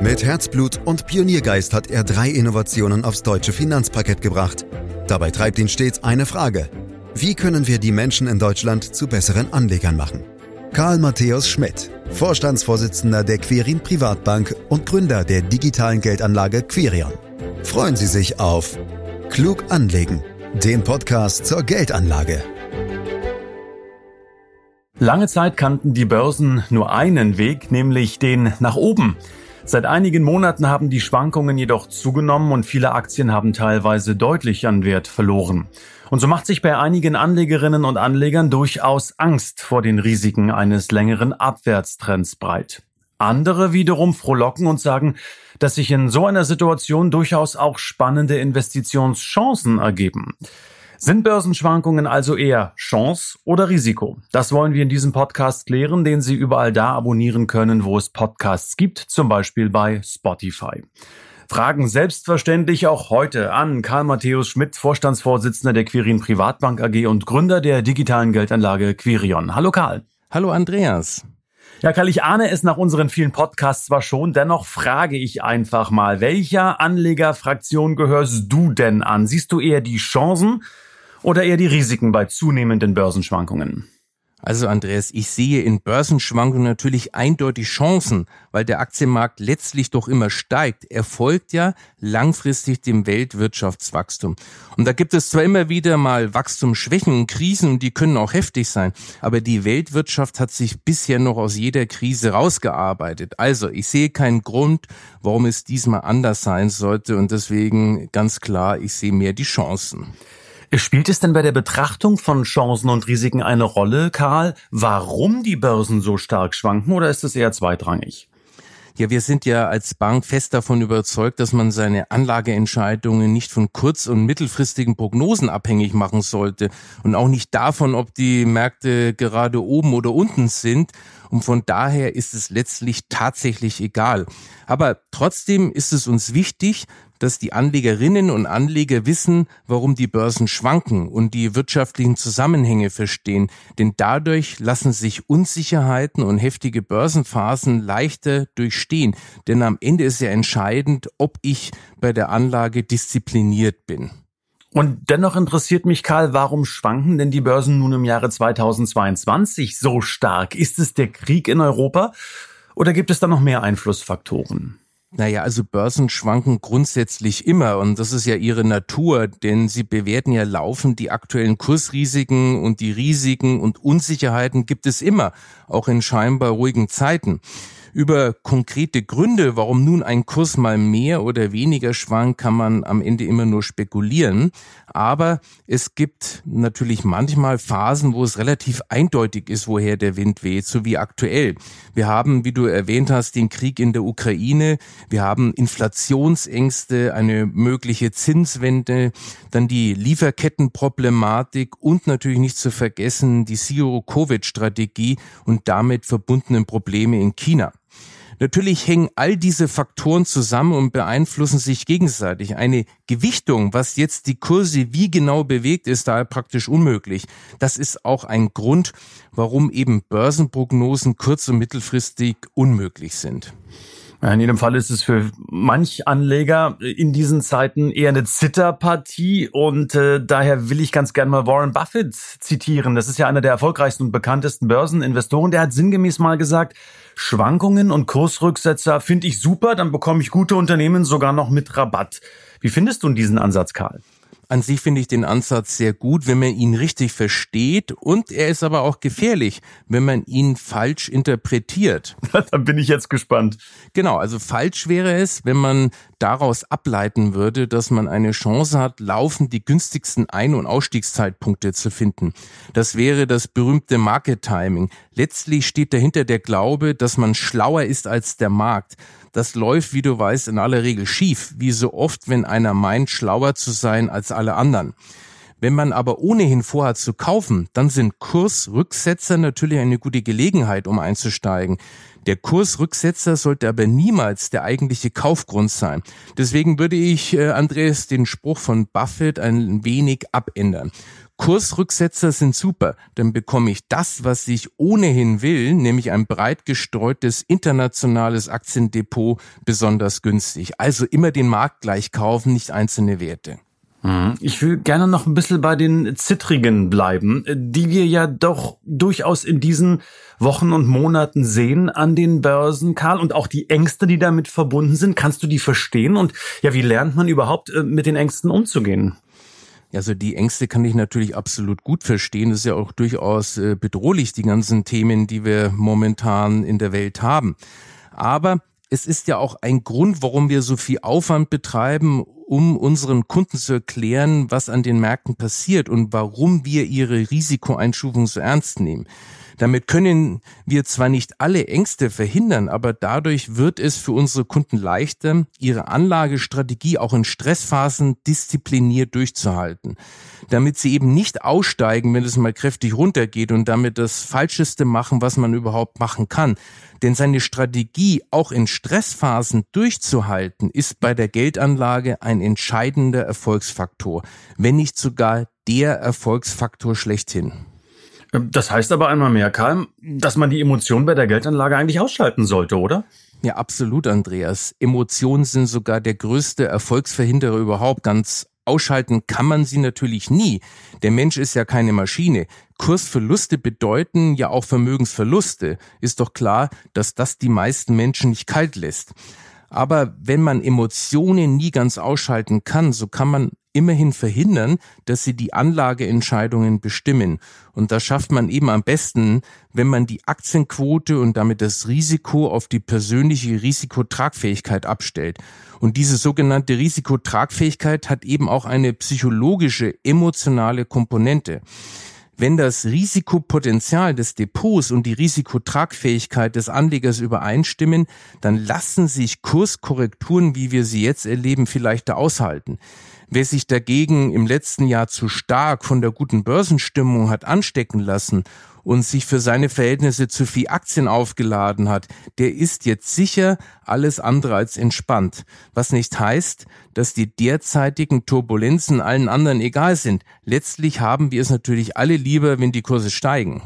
Mit Herzblut und Pioniergeist hat er drei Innovationen aufs deutsche Finanzparkett gebracht. Dabei treibt ihn stets eine Frage. Wie können wir die Menschen in Deutschland zu besseren Anlegern machen? Karl Matthäus Schmidt, Vorstandsvorsitzender der Querin Privatbank und Gründer der digitalen Geldanlage Querion. Freuen Sie sich auf Klug anlegen, den Podcast zur Geldanlage. Lange Zeit kannten die Börsen nur einen Weg, nämlich den nach oben. Seit einigen Monaten haben die Schwankungen jedoch zugenommen und viele Aktien haben teilweise deutlich an Wert verloren. Und so macht sich bei einigen Anlegerinnen und Anlegern durchaus Angst vor den Risiken eines längeren Abwärtstrends breit. Andere wiederum frohlocken und sagen, dass sich in so einer Situation durchaus auch spannende Investitionschancen ergeben. Sind Börsenschwankungen also eher Chance oder Risiko? Das wollen wir in diesem Podcast klären, den Sie überall da abonnieren können, wo es Podcasts gibt, zum Beispiel bei Spotify. Fragen selbstverständlich auch heute an Karl Matthäus Schmidt, Vorstandsvorsitzender der Quirin Privatbank AG und Gründer der digitalen Geldanlage Quirion. Hallo Karl. Hallo Andreas. Ja, Karl, ich ahne es nach unseren vielen Podcasts zwar schon, dennoch frage ich einfach mal, welcher Anlegerfraktion gehörst du denn an? Siehst du eher die Chancen oder eher die Risiken bei zunehmenden Börsenschwankungen? Also Andreas, ich sehe in Börsenschwankungen natürlich eindeutig Chancen, weil der Aktienmarkt letztlich doch immer steigt. Er folgt ja langfristig dem Weltwirtschaftswachstum. Und da gibt es zwar immer wieder mal Wachstumsschwächen und Krisen, die können auch heftig sein, aber die Weltwirtschaft hat sich bisher noch aus jeder Krise rausgearbeitet. Also ich sehe keinen Grund, warum es diesmal anders sein sollte und deswegen ganz klar, ich sehe mehr die Chancen. Spielt es denn bei der Betrachtung von Chancen und Risiken eine Rolle, Karl, warum die Börsen so stark schwanken oder ist es eher zweitrangig? Ja, wir sind ja als Bank fest davon überzeugt, dass man seine Anlageentscheidungen nicht von kurz- und mittelfristigen Prognosen abhängig machen sollte und auch nicht davon, ob die Märkte gerade oben oder unten sind. Und von daher ist es letztlich tatsächlich egal. Aber trotzdem ist es uns wichtig, dass die Anlegerinnen und Anleger wissen, warum die Börsen schwanken und die wirtschaftlichen Zusammenhänge verstehen. Denn dadurch lassen sich Unsicherheiten und heftige Börsenphasen leichter durchstehen. Denn am Ende ist ja entscheidend, ob ich bei der Anlage diszipliniert bin. Und dennoch interessiert mich, Karl, warum schwanken denn die Börsen nun im Jahre 2022 so stark? Ist es der Krieg in Europa oder gibt es da noch mehr Einflussfaktoren? Naja, also Börsen schwanken grundsätzlich immer und das ist ja ihre Natur, denn sie bewerten ja laufend die aktuellen Kursrisiken und die Risiken und Unsicherheiten gibt es immer, auch in scheinbar ruhigen Zeiten. Über konkrete Gründe, warum nun ein Kurs mal mehr oder weniger schwankt, kann man am Ende immer nur spekulieren. Aber es gibt natürlich manchmal Phasen, wo es relativ eindeutig ist, woher der Wind weht, so wie aktuell. Wir haben, wie du erwähnt hast, den Krieg in der Ukraine. Wir haben Inflationsängste, eine mögliche Zinswende, dann die Lieferkettenproblematik und natürlich nicht zu vergessen die Zero-Covid-Strategie und damit verbundenen Probleme in China. Natürlich hängen all diese Faktoren zusammen und beeinflussen sich gegenseitig. Eine Gewichtung, was jetzt die Kurse wie genau bewegt, ist daher praktisch unmöglich. Das ist auch ein Grund, warum eben Börsenprognosen kurz- und mittelfristig unmöglich sind. In jedem Fall ist es für manch Anleger in diesen Zeiten eher eine Zitterpartie und äh, daher will ich ganz gerne mal Warren Buffett zitieren. Das ist ja einer der erfolgreichsten und bekanntesten Börseninvestoren. Der hat sinngemäß mal gesagt, Schwankungen und Kursrücksetzer finde ich super, dann bekomme ich gute Unternehmen sogar noch mit Rabatt. Wie findest du diesen Ansatz, Karl? An sich finde ich den Ansatz sehr gut, wenn man ihn richtig versteht und er ist aber auch gefährlich, wenn man ihn falsch interpretiert. da bin ich jetzt gespannt. Genau, also falsch wäre es, wenn man daraus ableiten würde, dass man eine Chance hat, laufend die günstigsten Ein- und Ausstiegszeitpunkte zu finden. Das wäre das berühmte Market Timing. Letztlich steht dahinter der Glaube, dass man schlauer ist als der Markt. Das läuft, wie du weißt, in aller Regel schief, wie so oft, wenn einer meint, schlauer zu sein als alle anderen. Wenn man aber ohnehin vorhat zu kaufen, dann sind Kursrücksetzer natürlich eine gute Gelegenheit, um einzusteigen. Der Kursrücksetzer sollte aber niemals der eigentliche Kaufgrund sein. Deswegen würde ich, äh, Andreas, den Spruch von Buffett ein wenig abändern. Kursrücksetzer sind super, dann bekomme ich das, was ich ohnehin will, nämlich ein breit gestreutes internationales Aktiendepot besonders günstig. Also immer den Markt gleich kaufen, nicht einzelne Werte. Mhm. Ich will gerne noch ein bisschen bei den Zittrigen bleiben, die wir ja doch durchaus in diesen Wochen und Monaten sehen an den Börsen, Karl, und auch die Ängste, die damit verbunden sind. Kannst du die verstehen? Und ja, wie lernt man überhaupt äh, mit den Ängsten umzugehen? Also die Ängste kann ich natürlich absolut gut verstehen. Das ist ja auch durchaus äh, bedrohlich, die ganzen Themen, die wir momentan in der Welt haben. Aber es ist ja auch ein Grund, warum wir so viel Aufwand betreiben, um unseren Kunden zu erklären, was an den Märkten passiert und warum wir ihre Risikoeinstufung so ernst nehmen. Damit können wir zwar nicht alle Ängste verhindern, aber dadurch wird es für unsere Kunden leichter, ihre Anlagestrategie auch in Stressphasen diszipliniert durchzuhalten. Damit sie eben nicht aussteigen, wenn es mal kräftig runtergeht und damit das Falscheste machen, was man überhaupt machen kann. Denn seine Strategie auch in Stressphasen durchzuhalten, ist bei der Geldanlage ein entscheidender Erfolgsfaktor, wenn nicht sogar der Erfolgsfaktor schlechthin. Das heißt aber einmal mehr, Karl, dass man die Emotionen bei der Geldanlage eigentlich ausschalten sollte, oder? Ja, absolut, Andreas. Emotionen sind sogar der größte Erfolgsverhinderer überhaupt. Ganz ausschalten kann man sie natürlich nie. Der Mensch ist ja keine Maschine. Kursverluste bedeuten ja auch Vermögensverluste. Ist doch klar, dass das die meisten Menschen nicht kalt lässt. Aber wenn man Emotionen nie ganz ausschalten kann, so kann man immerhin verhindern, dass sie die Anlageentscheidungen bestimmen. Und das schafft man eben am besten, wenn man die Aktienquote und damit das Risiko auf die persönliche Risikotragfähigkeit abstellt. Und diese sogenannte Risikotragfähigkeit hat eben auch eine psychologische, emotionale Komponente. Wenn das Risikopotenzial des Depots und die Risikotragfähigkeit des Anlegers übereinstimmen, dann lassen sich Kurskorrekturen, wie wir sie jetzt erleben, vielleicht aushalten. Wer sich dagegen im letzten Jahr zu stark von der guten Börsenstimmung hat anstecken lassen und sich für seine Verhältnisse zu viel Aktien aufgeladen hat, der ist jetzt sicher alles andere als entspannt. Was nicht heißt, dass die derzeitigen Turbulenzen allen anderen egal sind. Letztlich haben wir es natürlich alle lieber, wenn die Kurse steigen.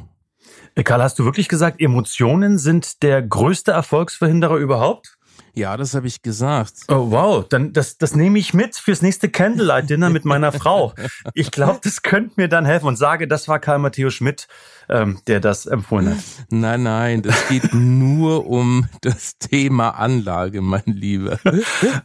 Karl, hast du wirklich gesagt, Emotionen sind der größte Erfolgsverhinderer überhaupt? Ja, das habe ich gesagt. Oh wow, dann das das nehme ich mit fürs nächste Candlelight Dinner mit meiner Frau. Ich glaube, das könnte mir dann helfen und sage, das war Karl Matthäus Schmidt, ähm, der das empfohlen hat. Nein, nein, das geht nur um das Thema Anlage, mein Lieber.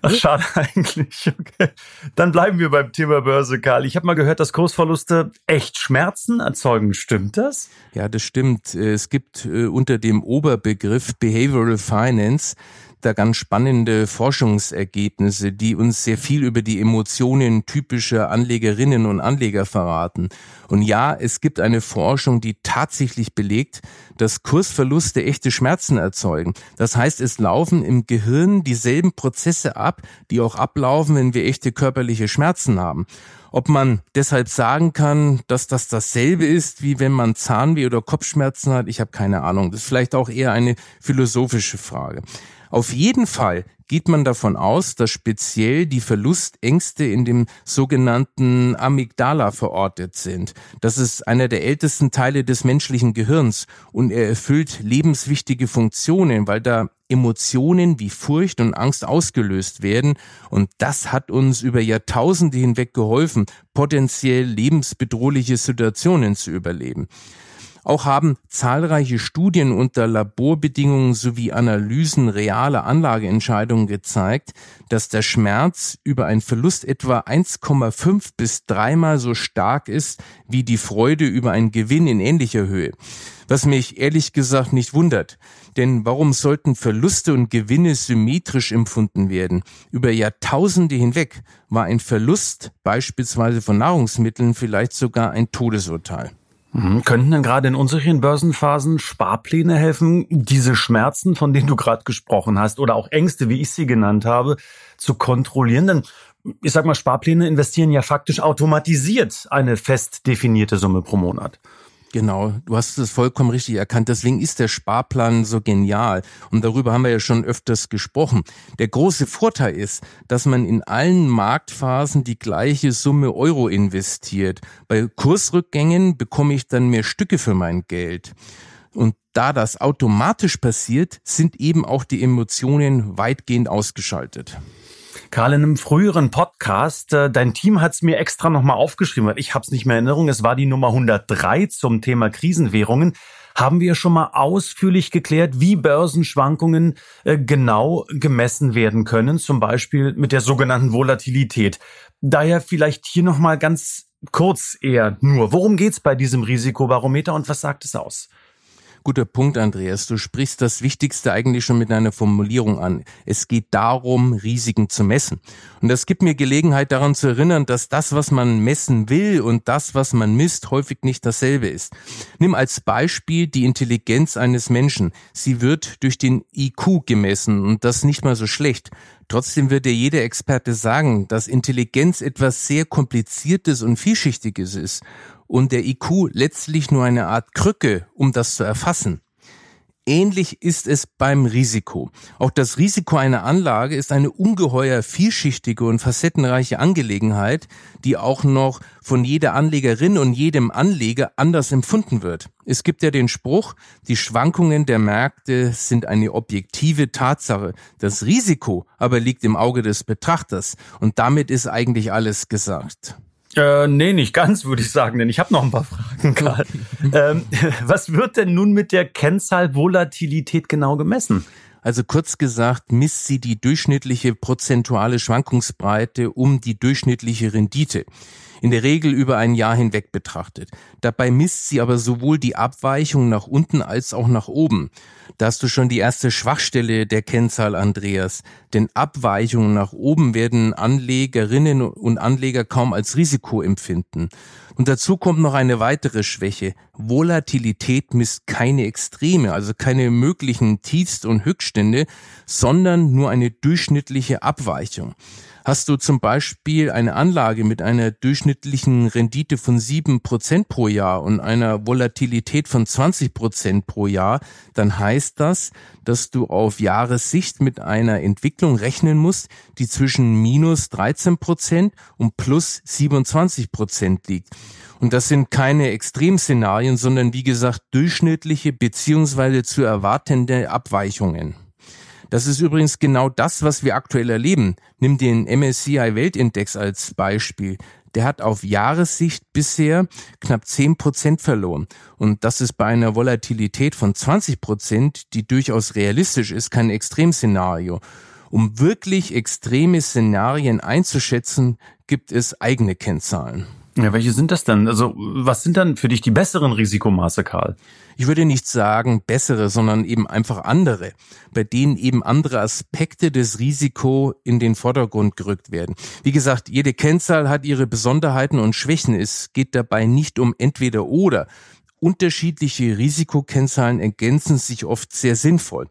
Ach, schade eigentlich. Okay. Dann bleiben wir beim Thema Börse, Karl. Ich habe mal gehört, dass Kursverluste echt Schmerzen erzeugen. Stimmt das? Ja, das stimmt. Es gibt äh, unter dem Oberbegriff Behavioral Finance da ganz spannende Forschungsergebnisse, die uns sehr viel über die Emotionen typischer Anlegerinnen und Anleger verraten. Und ja, es gibt eine Forschung, die tatsächlich belegt, dass Kursverluste echte Schmerzen erzeugen. Das heißt, es laufen im Gehirn dieselben Prozesse ab, die auch ablaufen, wenn wir echte körperliche Schmerzen haben. Ob man deshalb sagen kann, dass das dasselbe ist, wie wenn man Zahnweh oder Kopfschmerzen hat, ich habe keine Ahnung. Das ist vielleicht auch eher eine philosophische Frage. Auf jeden Fall geht man davon aus, dass speziell die Verlustängste in dem sogenannten Amygdala verortet sind. Das ist einer der ältesten Teile des menschlichen Gehirns und er erfüllt lebenswichtige Funktionen, weil da Emotionen wie Furcht und Angst ausgelöst werden und das hat uns über Jahrtausende hinweg geholfen, potenziell lebensbedrohliche Situationen zu überleben. Auch haben zahlreiche Studien unter Laborbedingungen sowie Analysen realer Anlageentscheidungen gezeigt, dass der Schmerz über einen Verlust etwa 1,5 bis dreimal so stark ist wie die Freude über einen Gewinn in ähnlicher Höhe. Was mich ehrlich gesagt nicht wundert. Denn warum sollten Verluste und Gewinne symmetrisch empfunden werden? Über Jahrtausende hinweg war ein Verlust beispielsweise von Nahrungsmitteln vielleicht sogar ein Todesurteil. Mhm. Könnten denn gerade in unsicheren Börsenphasen Sparpläne helfen, diese Schmerzen, von denen du gerade gesprochen hast, oder auch Ängste, wie ich sie genannt habe, zu kontrollieren? Denn ich sag mal, Sparpläne investieren ja faktisch automatisiert eine fest definierte Summe pro Monat. Genau, du hast es vollkommen richtig erkannt. Deswegen ist der Sparplan so genial. Und darüber haben wir ja schon öfters gesprochen. Der große Vorteil ist, dass man in allen Marktphasen die gleiche Summe Euro investiert. Bei Kursrückgängen bekomme ich dann mehr Stücke für mein Geld. Und da das automatisch passiert, sind eben auch die Emotionen weitgehend ausgeschaltet. Karl, in einem früheren Podcast, äh, dein Team hat es mir extra nochmal aufgeschrieben, weil ich habe es nicht mehr in Erinnerung, es war die Nummer 103 zum Thema Krisenwährungen haben wir schon mal ausführlich geklärt, wie Börsenschwankungen äh, genau gemessen werden können, zum Beispiel mit der sogenannten Volatilität. Daher vielleicht hier noch mal ganz kurz eher nur, worum geht's bei diesem Risikobarometer und was sagt es aus? Guter Punkt, Andreas. Du sprichst das Wichtigste eigentlich schon mit einer Formulierung an. Es geht darum, Risiken zu messen. Und das gibt mir Gelegenheit daran zu erinnern, dass das, was man messen will und das, was man misst, häufig nicht dasselbe ist. Nimm als Beispiel die Intelligenz eines Menschen. Sie wird durch den IQ gemessen und das nicht mal so schlecht. Trotzdem wird dir jeder Experte sagen, dass Intelligenz etwas sehr Kompliziertes und Vielschichtiges ist und der IQ letztlich nur eine Art Krücke, um das zu erfassen. Ähnlich ist es beim Risiko. Auch das Risiko einer Anlage ist eine ungeheuer vielschichtige und facettenreiche Angelegenheit, die auch noch von jeder Anlegerin und jedem Anleger anders empfunden wird. Es gibt ja den Spruch, die Schwankungen der Märkte sind eine objektive Tatsache. Das Risiko aber liegt im Auge des Betrachters und damit ist eigentlich alles gesagt. Äh, nee, nicht ganz, würde ich sagen, denn ich habe noch ein paar Fragen, Karl. ähm, was wird denn nun mit der Kennzahl Volatilität genau gemessen? Also kurz gesagt, misst sie die durchschnittliche prozentuale Schwankungsbreite um die durchschnittliche Rendite in der Regel über ein Jahr hinweg betrachtet. Dabei misst sie aber sowohl die Abweichung nach unten als auch nach oben. Da hast du schon die erste Schwachstelle der Kennzahl, Andreas. Denn Abweichungen nach oben werden Anlegerinnen und Anleger kaum als Risiko empfinden. Und dazu kommt noch eine weitere Schwäche. Volatilität misst keine Extreme, also keine möglichen Tiefst- und Höchststände, sondern nur eine durchschnittliche Abweichung. Hast du zum Beispiel eine Anlage mit einer durchschnittlichen Rendite von sieben Prozent pro Jahr und einer Volatilität von 20 Prozent pro Jahr, dann heißt das, dass du auf Jahressicht mit einer Entwicklung rechnen musst, die zwischen minus 13 Prozent und plus 27 Prozent liegt. Und das sind keine Extremszenarien, sondern wie gesagt durchschnittliche beziehungsweise zu erwartende Abweichungen. Das ist übrigens genau das, was wir aktuell erleben. Nimm den MSCI Weltindex als Beispiel. Der hat auf Jahressicht bisher knapp 10 Prozent verloren. Und das ist bei einer Volatilität von 20 Prozent, die durchaus realistisch ist, kein Extremszenario. Um wirklich extreme Szenarien einzuschätzen, gibt es eigene Kennzahlen. Ja, welche sind das denn? Also, was sind dann für dich die besseren Risikomaße, Karl? Ich würde nicht sagen bessere, sondern eben einfach andere, bei denen eben andere Aspekte des Risiko in den Vordergrund gerückt werden. Wie gesagt, jede Kennzahl hat ihre Besonderheiten und Schwächen. Es geht dabei nicht um entweder oder. Unterschiedliche Risikokennzahlen ergänzen sich oft sehr sinnvoll.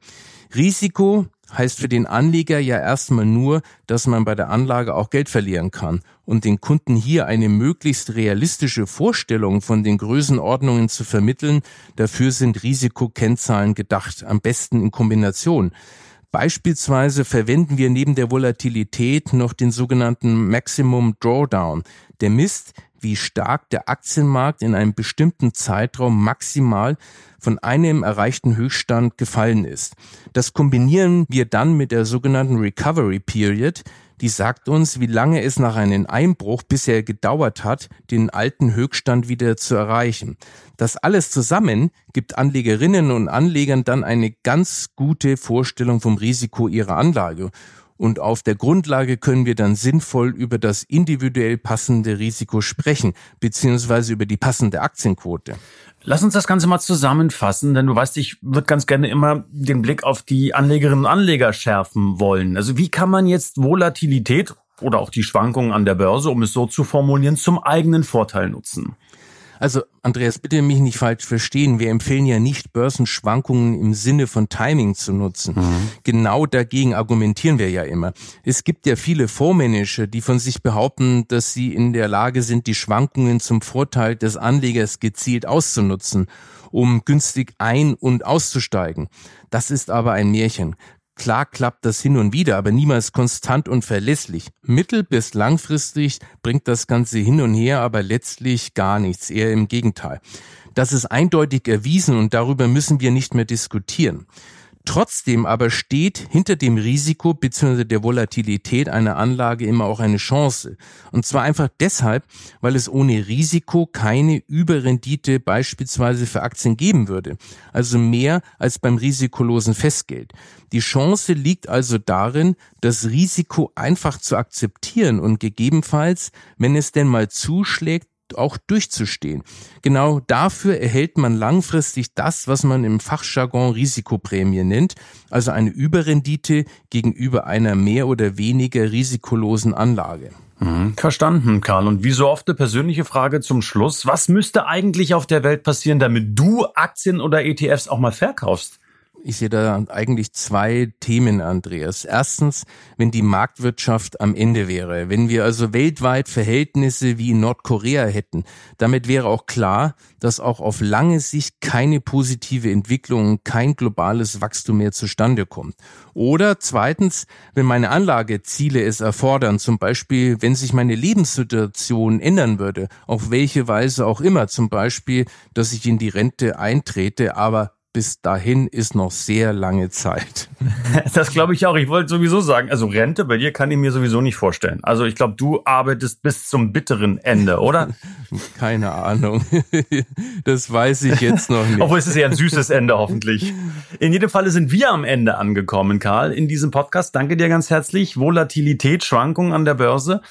Risiko heißt für den Anleger ja erstmal nur, dass man bei der Anlage auch Geld verlieren kann. Und den Kunden hier eine möglichst realistische Vorstellung von den Größenordnungen zu vermitteln, dafür sind Risikokennzahlen gedacht, am besten in Kombination. Beispielsweise verwenden wir neben der Volatilität noch den sogenannten Maximum Drawdown. Der misst, wie stark der Aktienmarkt in einem bestimmten Zeitraum maximal von einem erreichten Höchststand gefallen ist. Das kombinieren wir dann mit der sogenannten Recovery Period, die sagt uns, wie lange es nach einem Einbruch bisher gedauert hat, den alten Höchststand wieder zu erreichen. Das alles zusammen gibt Anlegerinnen und Anlegern dann eine ganz gute Vorstellung vom Risiko ihrer Anlage und auf der Grundlage können wir dann sinnvoll über das individuell passende Risiko sprechen, beziehungsweise über die passende Aktienquote. Lass uns das Ganze mal zusammenfassen, denn du weißt, ich würde ganz gerne immer den Blick auf die Anlegerinnen und Anleger schärfen wollen. Also wie kann man jetzt Volatilität oder auch die Schwankungen an der Börse, um es so zu formulieren, zum eigenen Vorteil nutzen? Also, Andreas, bitte mich nicht falsch verstehen. Wir empfehlen ja nicht, Börsenschwankungen im Sinne von Timing zu nutzen. Mhm. Genau dagegen argumentieren wir ja immer. Es gibt ja viele Fondsmanager, die von sich behaupten, dass sie in der Lage sind, die Schwankungen zum Vorteil des Anlegers gezielt auszunutzen um günstig ein- und auszusteigen. Das ist aber ein Märchen. Klar klappt das hin und wieder, aber niemals konstant und verlässlich. Mittel- bis langfristig bringt das Ganze hin und her, aber letztlich gar nichts, eher im Gegenteil. Das ist eindeutig erwiesen und darüber müssen wir nicht mehr diskutieren. Trotzdem aber steht hinter dem Risiko bzw. der Volatilität einer Anlage immer auch eine Chance. Und zwar einfach deshalb, weil es ohne Risiko keine Überrendite beispielsweise für Aktien geben würde. Also mehr als beim risikolosen Festgeld. Die Chance liegt also darin, das Risiko einfach zu akzeptieren und gegebenenfalls, wenn es denn mal zuschlägt, auch durchzustehen. Genau dafür erhält man langfristig das, was man im Fachjargon Risikoprämie nennt, also eine Überrendite gegenüber einer mehr oder weniger risikolosen Anlage. Mhm. Verstanden, Karl. Und wie so oft eine persönliche Frage zum Schluss. Was müsste eigentlich auf der Welt passieren, damit du Aktien oder ETFs auch mal verkaufst? Ich sehe da eigentlich zwei Themen, Andreas. Erstens, wenn die Marktwirtschaft am Ende wäre, wenn wir also weltweit Verhältnisse wie in Nordkorea hätten, damit wäre auch klar, dass auch auf lange Sicht keine positive Entwicklung, kein globales Wachstum mehr zustande kommt. Oder zweitens, wenn meine Anlageziele es erfordern, zum Beispiel, wenn sich meine Lebenssituation ändern würde, auf welche Weise auch immer, zum Beispiel, dass ich in die Rente eintrete, aber bis dahin ist noch sehr lange Zeit. Das glaube ich auch. Ich wollte sowieso sagen, also Rente bei dir kann ich mir sowieso nicht vorstellen. Also ich glaube, du arbeitest bis zum bitteren Ende, oder? Keine Ahnung. Das weiß ich jetzt noch nicht. Obwohl es ist ja ein süßes Ende hoffentlich. In jedem Falle sind wir am Ende angekommen, Karl, in diesem Podcast. Danke dir ganz herzlich. Volatilität, Schwankungen an der Börse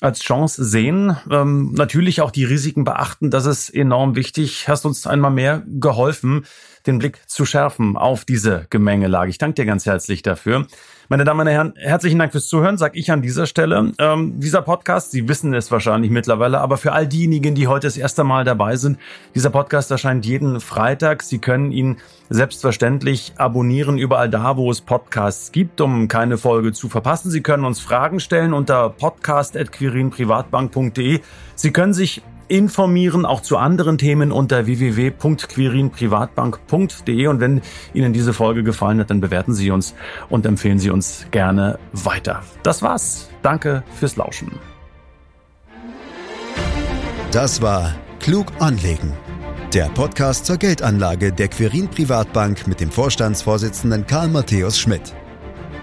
als Chance sehen. Ähm, natürlich auch die Risiken beachten, das ist enorm wichtig. Hast uns einmal mehr geholfen den Blick zu schärfen auf diese Gemengelage. Ich danke dir ganz herzlich dafür. Meine Damen und Herren, herzlichen Dank fürs Zuhören, sag ich an dieser Stelle. Ähm, dieser Podcast, Sie wissen es wahrscheinlich mittlerweile, aber für all diejenigen, die heute das erste Mal dabei sind, dieser Podcast erscheint jeden Freitag. Sie können ihn selbstverständlich abonnieren überall da, wo es Podcasts gibt, um keine Folge zu verpassen. Sie können uns Fragen stellen unter podcast.quirinprivatbank.de. Sie können sich informieren, auch zu anderen Themen unter www.quirinprivatbank.de. Und wenn Ihnen diese Folge gefallen hat, dann bewerten Sie uns und empfehlen Sie uns gerne weiter. Das war's. Danke fürs Lauschen. Das war Klug anlegen. Der Podcast zur Geldanlage der Quirin Privatbank mit dem Vorstandsvorsitzenden Karl Matthäus Schmidt.